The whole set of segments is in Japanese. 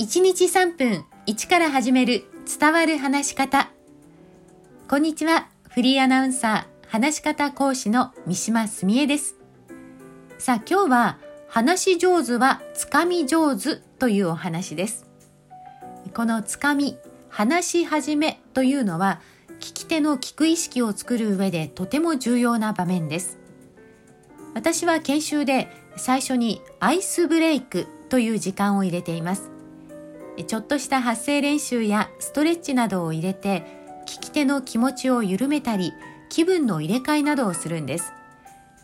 1日3分1から始める伝わる話し方。こんにちは。フリーアナウンサー、話し方講師の三島澄江です。さあ今日は話し上手はつかみ上手というお話です。このつかみ、話し始めというのは聞き手の聞く意識を作る上でとても重要な場面です。私は研修で最初にアイスブレイクという時間を入れています。ちょっとした発声練習やストレッチなどを入れて聞き手の気持ちを緩めたり気分の入れ替えなどをするんです。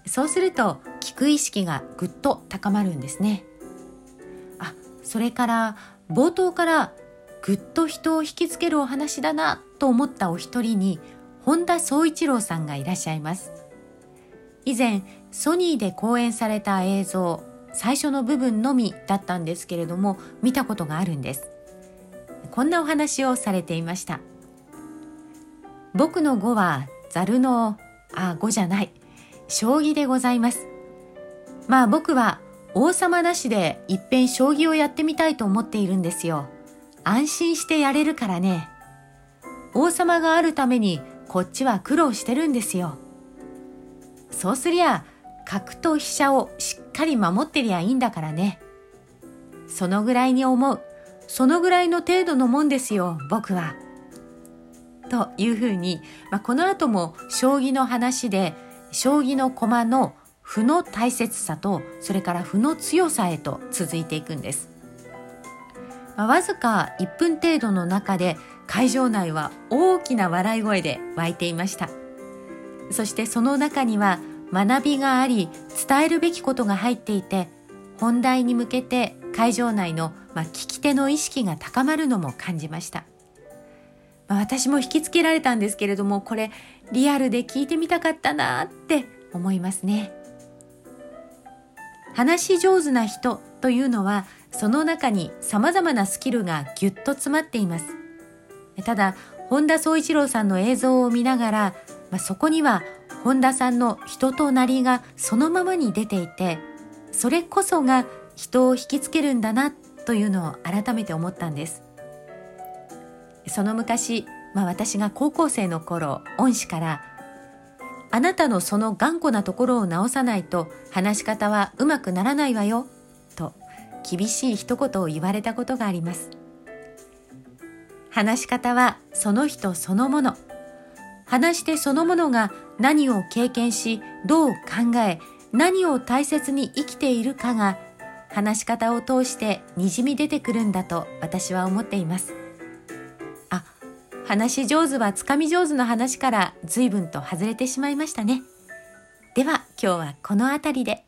そうすると聞く意識がぐっと高まるんですね。あそれから冒頭からぐっと人を引きつけるお話だなと思ったお一人に本田宗一郎さんがいらっしゃいます。以前ソニーで公演された映像最初の部分のみだったんですけれども見たことがあるんです。こんなお話をされていました。僕の語はざるのあ語じゃない。将棋でございます。まあ僕は王様なしでいっぺん将棋をやってみたいと思っているんですよ。安心してやれるからね。王様があるためにこっちは苦労してるんですよ。そうすりゃ角と飛車をしっかり守ってりゃいいんだからね。そのぐらいに思う。そのぐらいの程度のもんですよ、僕は。というふうに、まあ、この後も将棋の話で、将棋の駒の負の大切さと、それから負の強さへと続いていくんです。まあ、わずか1分程度の中で会場内は大きな笑い声で湧いていました。そしてその中には学びがあり伝えるべきことが入っていて本題に向けて会場内の、まあ、聞き手の意識が高まるのも感じました、まあ、私も引きつけられたんですけれどもこれリアルで聞いてみたかったなって思いますね。話し上手な人というのはその中に様々なスキルがぎゅっと詰まっています。ただ本田宗一郎さんの映像を見ながら、まあ、そこには本田さんの人となりがそのままに出ていてそれこそが人を引きつけるんだなというのを改めて思ったんです。その昔、まあ、私が高校生の頃恩師から「あなたのその頑固なところを直さないと話し方はうまくならないわよ」と厳しい一言を言われたことがあります。話し方はその人そのもの。話し手そのものが何を経験し、どう考え、何を大切に生きているかが話し方を通してにじみ出てくるんだと私は思っています。あ、話し上手はつかみ上手の話から随分と外れてしまいましたね。では今日はこの辺りで。